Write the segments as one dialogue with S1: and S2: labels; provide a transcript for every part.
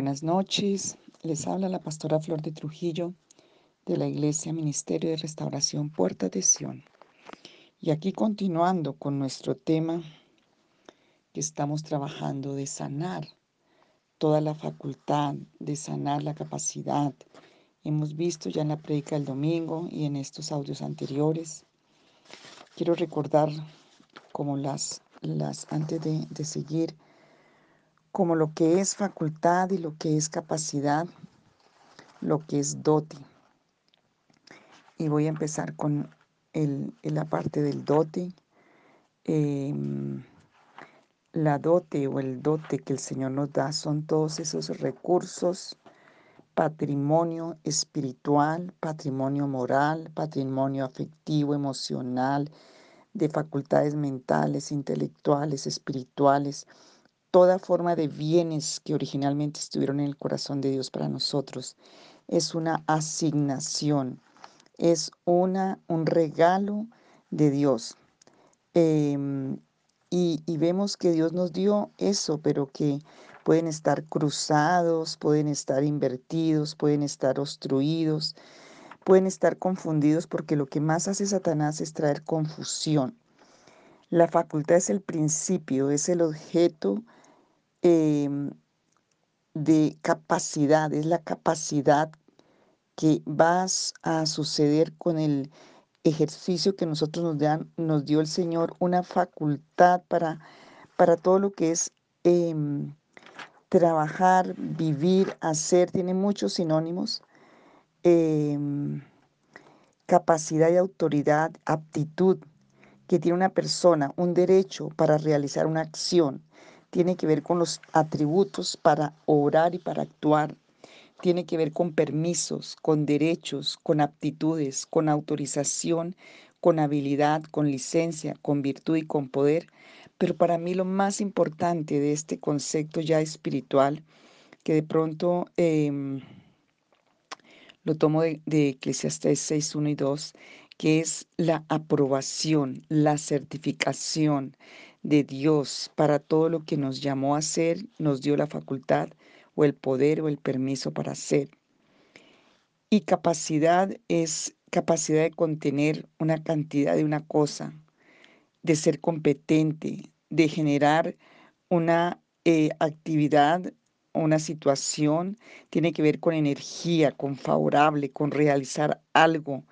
S1: Buenas noches, les habla la pastora Flor de Trujillo de la Iglesia Ministerio de Restauración Puerta de Sion. Y aquí continuando con nuestro tema que estamos trabajando de sanar toda la facultad, de sanar la capacidad. Hemos visto ya en la predica del domingo y en estos audios anteriores. Quiero recordar como las, las antes de, de seguir, como lo que es facultad y lo que es capacidad, lo que es dote. Y voy a empezar con el, la parte del dote. Em, la dote o el dote que el Señor nos da son todos esos recursos, patrimonio espiritual, patrimonio moral, patrimonio afectivo, emocional, de facultades mentales, intelectuales, espirituales, toda forma de bienes que originalmente estuvieron en el corazón de Dios para nosotros. Es una asignación, es una, un regalo de Dios. Em, y, y vemos que Dios nos dio eso, pero que pueden estar cruzados, pueden estar invertidos, pueden estar obstruidos, pueden estar confundidos porque lo que más hace Satanás es traer confusión. La facultad es el principio, es el objeto Em, de capacidad, es la capacidad que vas a suceder con el ejercicio que nosotros nos, dan, nos dio el Señor, una facultad para, para todo lo que es em, trabajar, vivir, hacer, tiene muchos sinónimos. Em, capacidad y autoridad, aptitud que tiene una persona, un derecho para realizar una acción, tiene que ver con los atributos para orar y para actuar, tiene que ver con permisos, con derechos, con aptitudes, con autorización, con habilidad, con licencia, con virtud y con poder. Pero para mí lo más importante de este concepto ya espiritual, que de pronto em, lo tomo de, de Eclesiastes 6, 1 y 2, que es la aprobación, la certificación, de Dios para todo lo que nos llamó a hacer, nos dio la facultad o el poder o el permiso para hacer. Y capacidad es capacidad de contener una cantidad de una cosa, de ser competente, de generar una eh, actividad, una situación, tiene que ver con energía, con favorable, con realizar algo,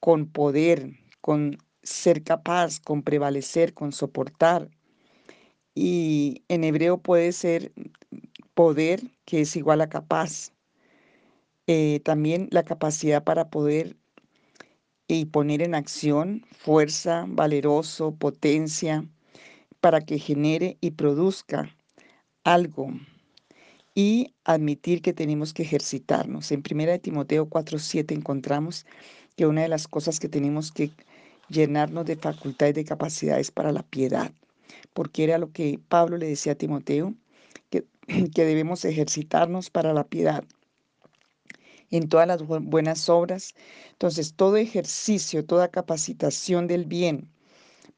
S1: con poder, con ser capaz, con prevalecer, con soportar. Y en hebreo puede ser poder, que es igual a capaz. Eh, también la capacidad para poder y poner en acción fuerza, valeroso, potencia, para que genere y produzca algo. Y admitir que tenemos que ejercitarnos. En 1 Timoteo 4:7 encontramos que una de las cosas que tenemos que llenarnos de facultades, de capacidades para la piedad, porque era lo que Pablo le decía a Timoteo, que, que debemos ejercitarnos para la piedad en todas las buenas obras. Entonces, todo ejercicio, toda capacitación del bien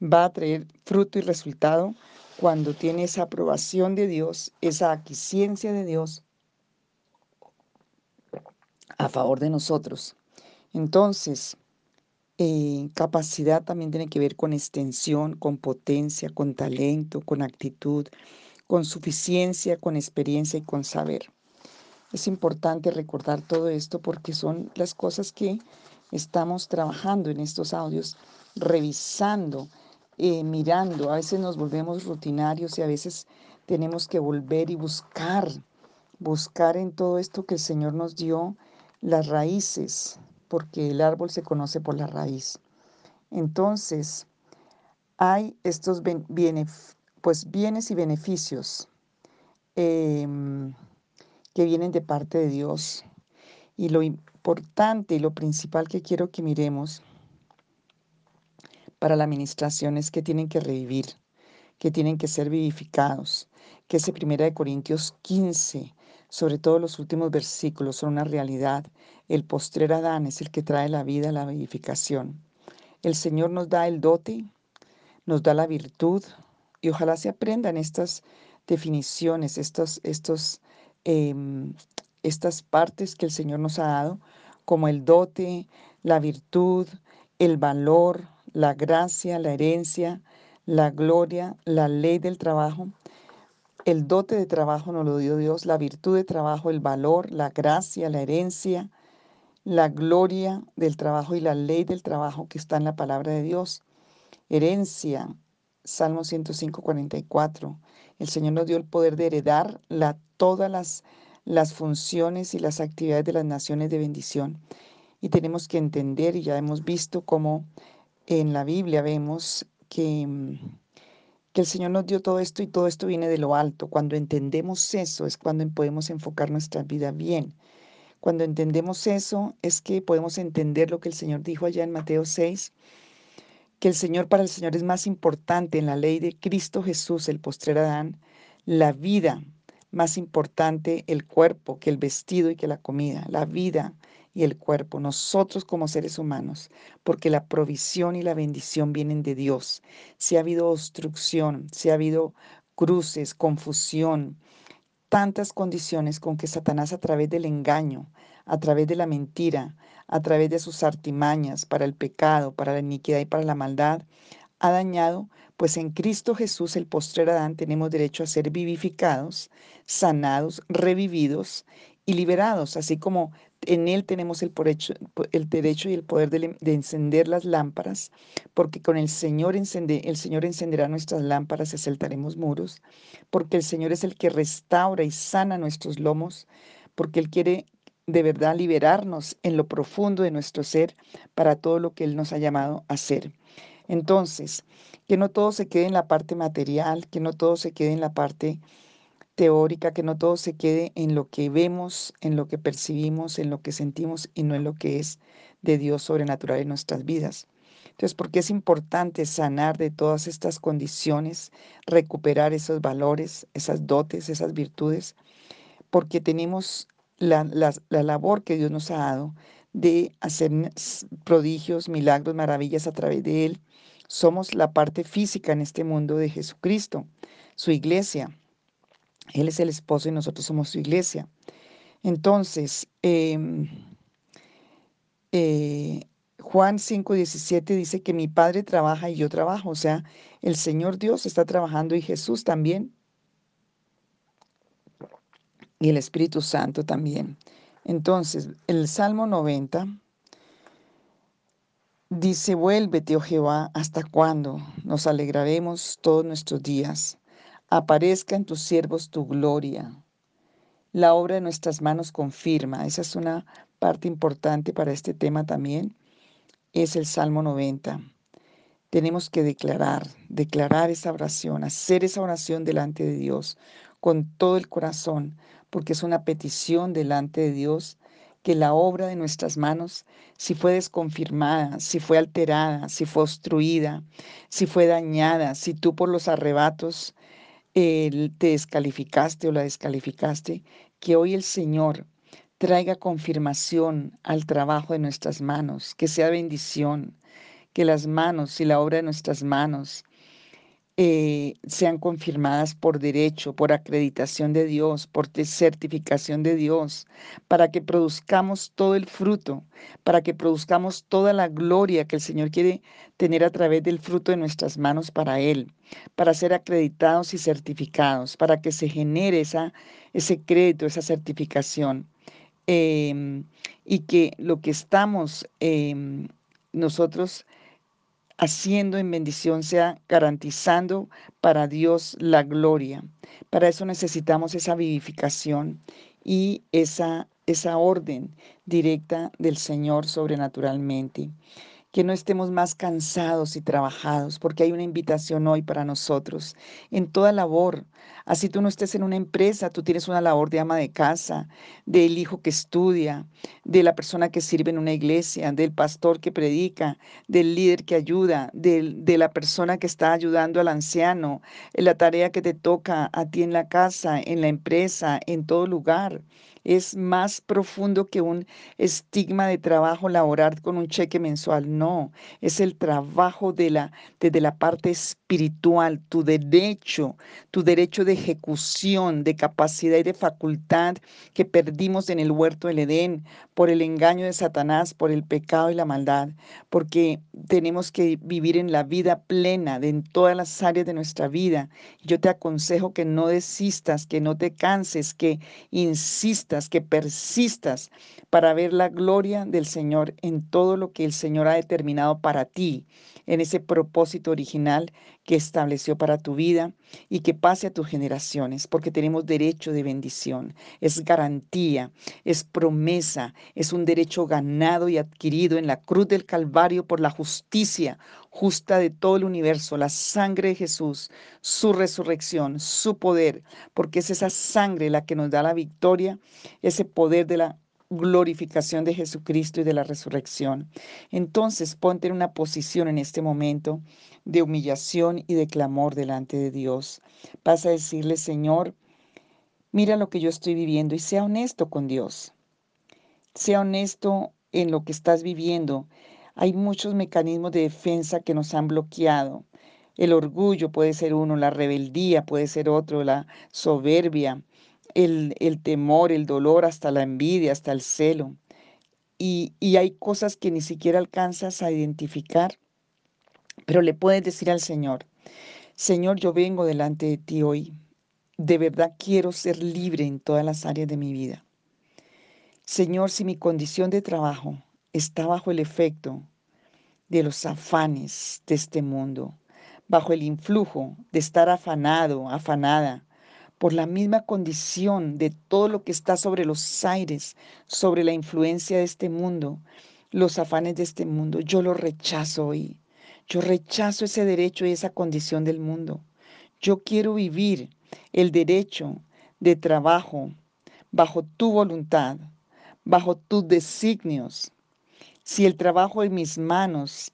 S1: va a traer fruto y resultado cuando tiene esa aprobación de Dios, esa aquiciencia de Dios a favor de nosotros. Entonces, eh, capacidad también tiene que ver con extensión, con potencia, con talento, con actitud, con suficiencia, con experiencia y con saber. Es importante recordar todo esto porque son las cosas que estamos trabajando en estos audios, revisando, eh, mirando. A veces nos volvemos rutinarios y a veces tenemos que volver y buscar, buscar en todo esto que el Señor nos dio las raíces, porque el árbol se conoce por la raíz. Entonces, hay estos bienes, pues bienes y beneficios em, que vienen de parte de Dios. Y lo importante y lo principal que quiero que miremos para la administración es que tienen que revivir, que tienen que ser vivificados, que ese primera de Corintios 15 sobre todo los últimos versículos son una realidad. El postrer Adán es el que trae la vida, la vivificación. El Señor nos da el dote, nos da la virtud y ojalá se aprendan estas definiciones, estos, estos em, estas partes que el Señor nos ha dado, como el dote, la virtud, el valor, la gracia, la herencia, la gloria, la ley del trabajo. El dote de trabajo nos lo dio Dios, la virtud de trabajo, el valor, la gracia, la herencia, la gloria del trabajo y la ley del trabajo que está en la palabra de Dios. Herencia, Salmo 105, 44. El Señor nos dio el poder de heredar todas las, las funciones y las actividades de las naciones de bendición. Y tenemos que entender, y ya hemos visto cómo en la Biblia vemos que, que el Señor nos dio todo esto y todo esto viene de lo alto. Cuando entendemos eso es cuando podemos enfocar nuestra vida bien. Cuando entendemos eso es que podemos entender lo que el Señor dijo allá en Mateo 6, que el Señor para el Señor es más importante en la ley de Cristo Jesús, el postrer Adán, la vida, más importante el cuerpo que el vestido y que la comida, la vida y el cuerpo, nosotros como seres humanos, porque la provisión y la bendición vienen de Dios. Si ha habido obstrucción, si ha habido cruces, confusión, tantas condiciones con que Satanás a través del engaño, a través de la mentira, a través de sus artimañas para el pecado, para la iniquidad y para la maldad, ha dañado, pues en Cristo Jesús, el postrer Adán, tenemos derecho a ser vivificados, sanados, revividos y liberados, así como en Él tenemos el, derecho y el poder de, encender las lámparas, porque con el Señor, encende, el Señor encenderá nuestras lámparas y saltaremos muros, porque el Señor es el que restaura y sana nuestros lomos, porque Él quiere de verdad liberarnos en lo profundo de nuestro ser para todo lo que Él nos ha llamado a hacer. Entonces, que no todo se quede en la parte material, que no todo se quede en la parte teórica, que no todo se quede en lo que vemos, en lo que percibimos, en lo que sentimos y no en lo que es de Dios sobrenatural en nuestras vidas. Entonces, ¿por qué es importante sanar de todas estas condiciones, recuperar esos valores, esas dotes, esas virtudes? Porque tenemos la, la labor que Dios nos ha dado de hacer prodigios, milagros, maravillas a través de Él. Somos la parte física en este mundo de Jesucristo, su iglesia. Él es el esposo y nosotros somos su iglesia. Entonces, em, eh, Juan 5:17 dice que mi Padre trabaja y yo trabajo. O sea, el Señor Dios está trabajando y Jesús también. Y el Espíritu Santo también. Entonces, el Salmo 90 dice, vuélvete, oh Jehová, ¿hasta cuándo nos alegraremos todos nuestros días? Aparezca en tus siervos tu gloria. La obra de nuestras manos confirma, esa es una parte importante para este tema también, es el Salmo 90. Tenemos que declarar, declarar esa oración, hacer esa oración delante de Dios con todo el corazón, porque es una petición delante de Dios que la obra de nuestras manos, si fue desconfirmada, si fue alterada, si fue obstruida, si fue dañada, si tú por los arrebatos te descalificaste o la descalificaste, que hoy el Señor traiga confirmación al trabajo de nuestras manos, que sea bendición, que las manos y la obra de nuestras manos eh, sean confirmadas por derecho, por acreditación de Dios, por certificación de Dios, para que produzcamos todo el fruto, para que produzcamos toda la gloria que el Señor quiere tener a través del fruto de nuestras manos para Él, para ser acreditados y certificados, para que se genere ese crédito, esa certificación. Em, y que lo que estamos em, nosotros haciendo en bendición sea garantizando para Dios la gloria. Para eso necesitamos esa vivificación y esa, esa orden directa del Señor sobrenaturalmente que no estemos más cansados y trabajados, porque hay una invitación hoy para nosotros en toda labor. Así tú no estés en una empresa, tú tienes una labor de ama de casa, del hijo que estudia, de la persona que sirve en una iglesia, del pastor que predica, del líder que ayuda, de la persona que está ayudando al anciano, en la tarea que te toca a ti en la casa, en la empresa, en todo lugar es más profundo que un estigma de trabajo laboral con un cheque mensual. No, es el trabajo de la, desde la parte espiritual tu derecho, tu derecho de ejecución, de capacidad y de facultad que perdimos en el huerto del Edén por el engaño de Satanás, por el pecado y la maldad, porque tenemos que vivir en la vida plena, de en todas las áreas de nuestra vida. Yo te aconsejo que no desistas, que no te canses, que insistas, que persistas para ver la gloria del Señor en todo lo que el Señor ha determinado para ti en ese propósito original que estableció para tu vida y que pase a tus generaciones, porque tenemos derecho de bendición. Es garantía, es promesa, es un derecho ganado y adquirido en la cruz del Calvario por la justicia justa de todo el universo, la sangre de Jesús, su resurrección, su poder, porque es esa sangre la que nos da la victoria, ese poder de la glorificación de Jesucristo y de la resurrección. Entonces ponte en una posición en este momento de humillación y de clamor delante de Dios. Vas a decirle, Señor, mira lo que yo estoy viviendo y sea honesto con Dios. Sea honesto en lo que estás viviendo. Hay muchos mecanismos de defensa que nos han bloqueado. El orgullo puede ser uno, la rebeldía puede ser otro, la soberbia, el, temor, el dolor, hasta la envidia, hasta el celo. Y, y hay cosas que ni siquiera alcanzas a identificar, pero le puedes decir al Señor, Señor, yo vengo delante de ti hoy. De verdad quiero ser libre en todas las áreas de mi vida. Señor, si mi condición de trabajo está bajo el efecto de los afanes de este mundo, bajo el influjo de estar afanado, afanada, por la misma condición de todo lo que está sobre los aires, sobre la influencia de este mundo, los afanes de este mundo. Yo lo rechazo hoy. Yo rechazo ese derecho y esa condición del mundo. Yo quiero vivir el derecho de trabajo bajo tu voluntad, bajo tus designios. Si el trabajo en mis manos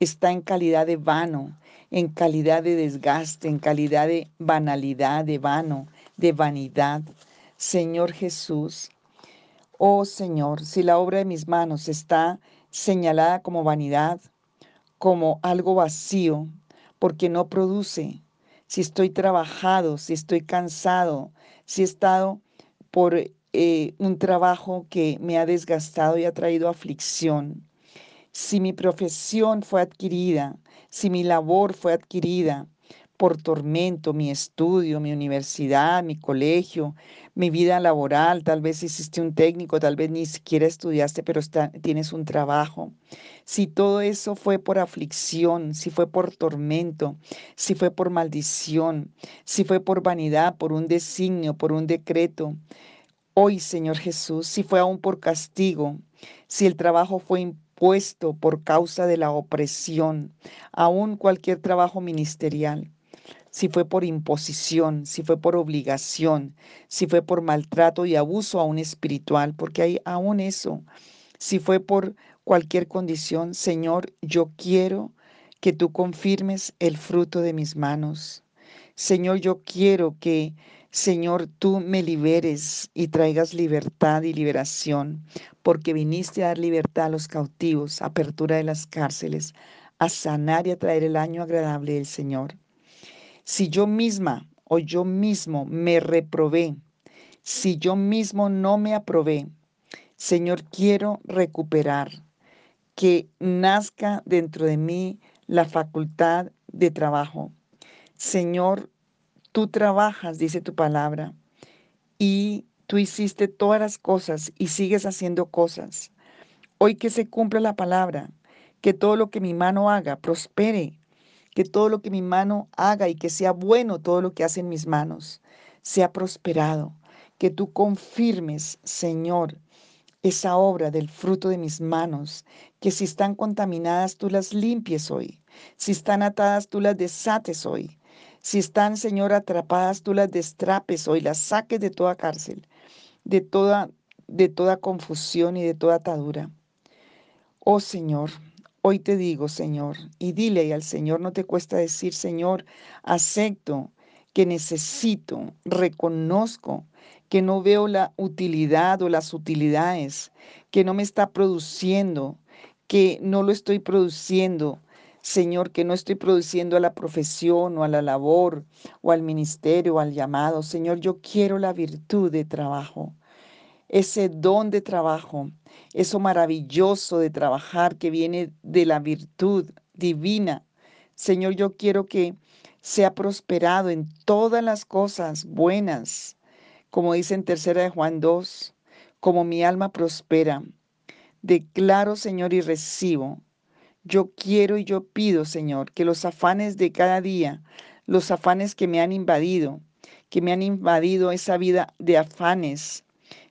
S1: está en calidad de vano, en calidad de desgaste, en calidad de banalidad, de vano, de vanidad. Señor Jesús, oh Señor, si la obra de mis manos está señalada como vanidad, como algo vacío, porque no produce, si estoy trabajado, si estoy cansado, si he estado por eh, un trabajo que me ha desgastado y ha traído aflicción, si mi profesión fue adquirida, si mi labor fue adquirida por tormento, mi estudio, mi universidad, mi colegio, mi vida laboral, tal vez hiciste un técnico, tal vez ni siquiera estudiaste, pero tienes un trabajo. Si todo eso fue por aflicción, si fue por tormento, si fue por maldición, si fue por vanidad, por un designio, por un decreto, hoy, Señor Jesús, si fue aún por castigo, si el trabajo fue puesto por causa de la opresión, aún cualquier trabajo ministerial, si fue por imposición, si fue por obligación, si fue por maltrato y abuso aún espiritual, porque hay aún eso, si fue por cualquier condición, Señor, yo quiero que tú confirmes el fruto de mis manos. Señor, yo quiero que, Señor, tú me liberes y traigas libertad y liberación, porque viniste a dar libertad a los cautivos, apertura de las cárceles, a sanar y a traer el año agradable del Señor. Si yo misma o yo mismo me reprobé, si yo mismo no me aprobé, Señor, quiero recuperar, que nazca dentro de mí la facultad de trabajo. Señor, tú trabajas, dice tu palabra, y Tú hiciste todas las cosas y sigues haciendo cosas. Hoy que se cumpla la palabra, que todo lo que mi mano haga prospere, que todo lo que mi mano haga y que sea bueno todo lo que hacen mis manos, sea prosperado. Que tú confirmes, Señor, esa obra del fruto de mis manos, que si están contaminadas tú las limpies hoy, si están atadas tú las desates hoy, si están, Señor, atrapadas tú las destrapes hoy, las saques de toda cárcel de toda, de toda confusión y de toda atadura. Oh Señor, hoy te digo, Señor, y dile al Señor, no te cuesta decir, Señor, acepto que necesito, reconozco que no veo la utilidad o las utilidades, que no me está produciendo, que no lo estoy produciendo Señor, que no estoy produciendo a la profesión o a la labor o al ministerio o al llamado. Señor, yo quiero la virtud de trabajo, ese don de trabajo, eso maravilloso de trabajar que viene de la virtud divina. Señor, yo quiero que sea prosperado en todas las cosas buenas, como dice en tercera de Juan 2, como mi alma prospera. Declaro, Señor, y recibo yo quiero y yo pido, Señor, que los afanes de cada día, los afanes que me han invadido, que me han invadido esa vida de afanes,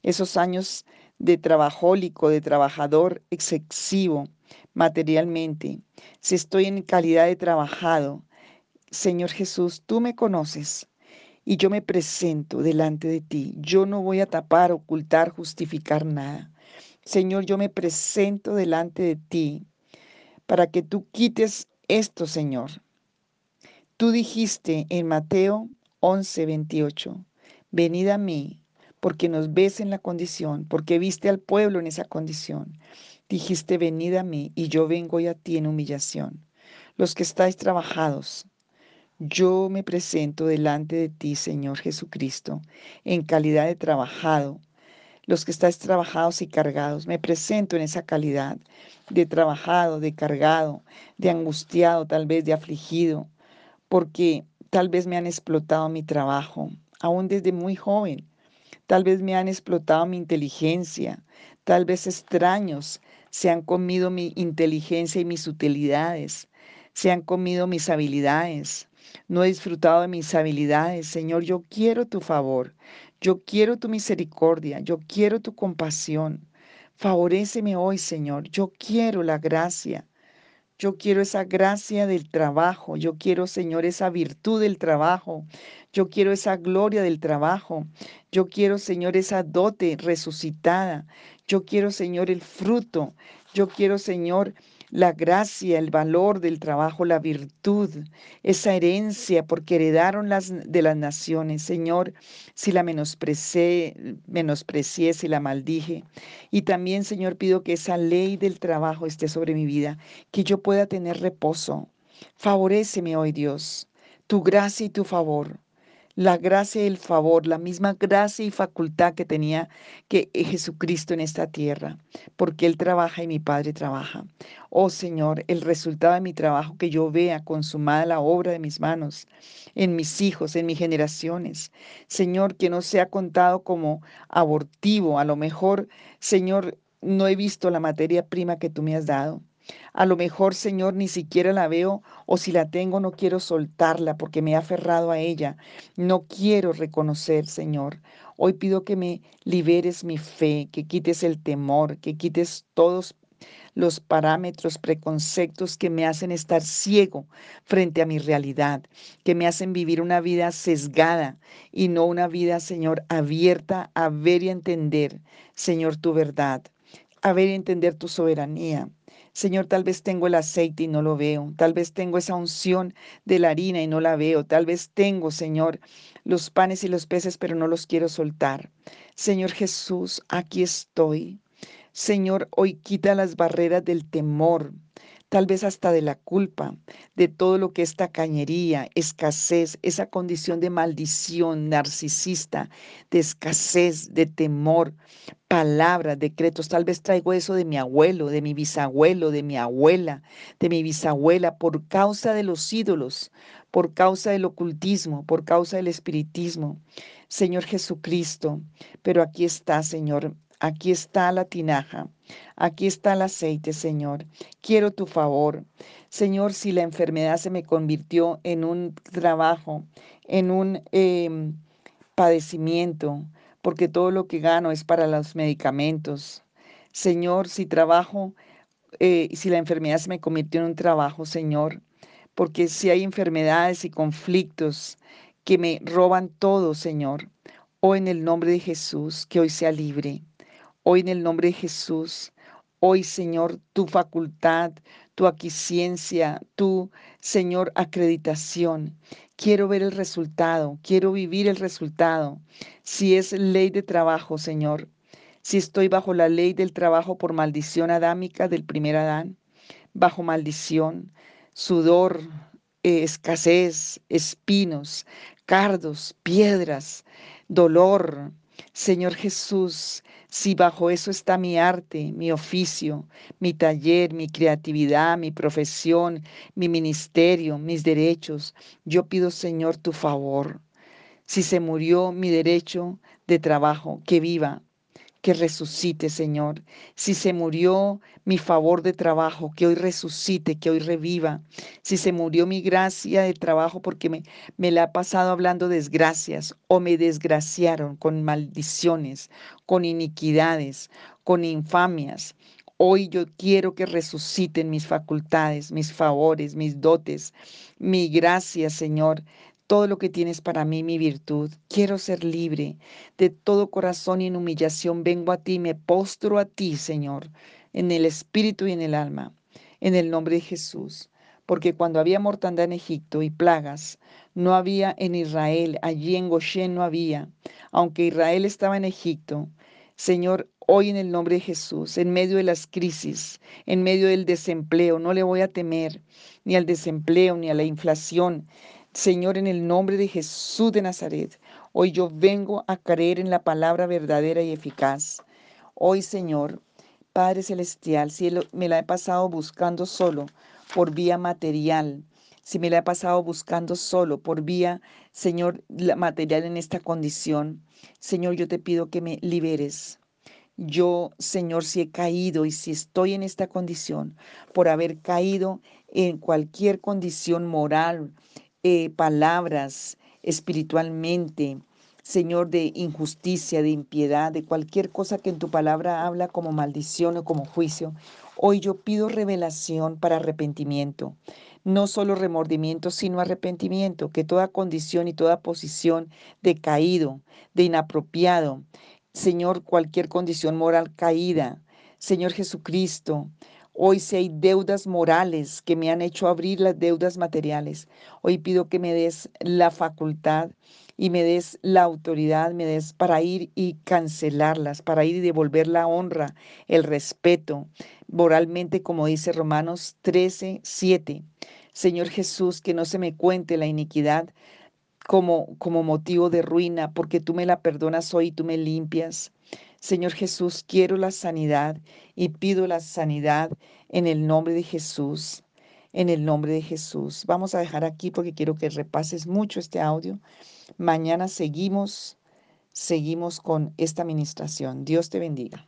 S1: esos años de trabajólico, de trabajador excesivo materialmente, si estoy en calidad de trabajado, Señor Jesús, tú me conoces y yo me presento delante de ti. Yo no voy a tapar, ocultar, justificar nada. Señor, yo me presento delante de ti para que tú quites esto, Señor. Tú dijiste en Mateo 11, 28, venid a mí, porque nos ves en la condición, porque viste al pueblo en esa condición. Dijiste, venid a mí, y yo vengo a ti en humillación. Los que estáis trabajados, yo me presento delante de ti, Señor Jesucristo, en calidad de trabajado, los que estáis trabajados y cargados. Me presento en esa calidad de trabajado, de cargado, de angustiado, tal vez de afligido, porque tal vez me han explotado mi trabajo, aún desde muy joven. Tal vez me han explotado mi inteligencia, tal vez extraños se han comido mi inteligencia y mis utilidades, se han comido mis habilidades. No he disfrutado de mis habilidades. Señor, yo quiero tu favor. Yo quiero tu misericordia, yo quiero tu compasión. Favoréceme hoy, Señor. Yo quiero la gracia. Yo quiero esa gracia del trabajo. Yo quiero, Señor, esa virtud del trabajo. Yo quiero esa gloria del trabajo. Yo quiero, Señor, esa dote resucitada. Yo quiero, Señor, el fruto. Yo quiero, Señor, la gracia, el valor del trabajo, la virtud, esa herencia, porque heredaron las de las naciones. Señor, si la menosprecié, menosprecié, si la maldije. Y también, Señor, pido que esa ley del trabajo esté sobre mi vida, que yo pueda tener reposo. Favoréceme hoy, Dios, tu gracia y tu favor la gracia y el favor, la misma gracia y facultad que tenía que Jesucristo en esta tierra, porque Él trabaja y mi Padre trabaja. Oh Señor, el resultado de mi trabajo, que yo vea consumada la obra de mis manos, en mis hijos, en mis generaciones. Señor, que no sea contado como abortivo. A lo mejor, Señor, no he visto la materia prima que tú me has dado. A lo mejor, Señor, ni siquiera la veo o si la tengo no quiero soltarla porque me he aferrado a ella. No quiero reconocer, Señor. Hoy pido que me liberes mi fe, que quites el temor, que quites todos los parámetros, preconceptos que me hacen estar ciego frente a mi realidad, que me hacen vivir una vida sesgada y no una vida, Señor, abierta a ver y entender, Señor, tu verdad, a ver y entender tu soberanía. Señor, tal vez tengo el aceite y no lo veo. Tal vez tengo esa unción de la harina y no la veo. Tal vez tengo, Señor, los panes y los peces, pero no los quiero soltar. Señor Jesús, aquí estoy. Señor, hoy quita las barreras del temor, tal vez hasta de la culpa, de todo lo que es tacañería, escasez, esa condición de maldición narcisista, de escasez, de temor, palabras, decretos. Tal vez traigo eso de mi abuelo, de mi bisabuelo, de mi abuela, de mi bisabuela, por causa de los ídolos, por causa del ocultismo, por causa del espiritismo. Señor Jesucristo, pero aquí está, Señor, Aquí está la tinaja, aquí está el aceite, Señor. Quiero tu favor. Señor, si la enfermedad se me convirtió en un trabajo, en un em, padecimiento, porque todo lo que gano es para los medicamentos. Señor, si trabajo, eh, si la enfermedad se me convirtió en un trabajo, Señor, porque si hay enfermedades y conflictos que me roban todo, Señor, o en el nombre de Jesús, que hoy sea libre. Hoy en el nombre de Jesús, hoy Señor, tu facultad, tu aquiciencia, tu Señor acreditación. Quiero ver el resultado, quiero vivir el resultado. Si es ley de trabajo, Señor, si estoy bajo la ley del trabajo por maldición adámica del primer Adán, bajo maldición, sudor, eh, escasez, espinos, cardos, piedras, dolor. Señor Jesús, si bajo eso está mi arte, mi oficio, mi taller, mi creatividad, mi profesión, mi ministerio, mis derechos, yo pido, Señor, tu favor. Si se murió mi derecho de trabajo, que viva, que resucite, Señor. Si se murió mi favor de trabajo, que hoy resucite, que hoy reviva. Si se murió mi gracia de trabajo porque me, me la ha pasado hablando desgracias o me desgraciaron con maldiciones, con iniquidades, con infamias. Hoy yo quiero que resuciten mis facultades, mis favores, mis dotes, mi gracia, Señor todo lo que tienes para mí, mi virtud. Quiero ser libre de todo corazón y en humillación vengo a ti, me postro a ti, Señor, en el espíritu y en el alma, en el nombre de Jesús. Porque cuando había mortandad en Egipto y plagas, no había en Israel, allí en Goshen no había, aunque Israel estaba en Egipto. Señor, hoy en el nombre de Jesús, en medio de las crisis, en medio del desempleo, no le voy a temer ni al desempleo ni a la inflación, Señor, en el nombre de Jesús de Nazaret, hoy yo vengo a creer en la palabra verdadera y eficaz. Hoy, Señor, Padre Celestial, si me la he pasado buscando solo por vía material, si me la he pasado buscando solo por vía, Señor, material en esta condición, Señor, yo te pido que me liberes. Yo, Señor, si he caído y si estoy en esta condición, por haber caído en cualquier condición moral, eh, palabras espiritualmente, Señor, de injusticia, de impiedad, de cualquier cosa que en tu palabra habla como maldición o como juicio. Hoy yo pido revelación para arrepentimiento. No solo remordimiento, sino arrepentimiento, que toda condición y toda posición de caído, de inapropiado, Señor, cualquier condición moral caída, Señor Jesucristo, Hoy si hay deudas morales que me han hecho abrir las deudas materiales, hoy pido que me des la facultad y me des la autoridad, me des para ir y cancelarlas, para ir y devolver la honra, el respeto, moralmente como dice Romanos 13, 7. Señor Jesús, que no se me cuente la iniquidad como, como motivo de ruina, porque tú me la perdonas hoy y tú me limpias. Señor Jesús, quiero la sanidad y pido la sanidad en el nombre de Jesús. En el nombre de Jesús. Vamos a dejar aquí porque quiero que repases mucho este audio. Mañana seguimos, seguimos con esta administración. Dios te bendiga.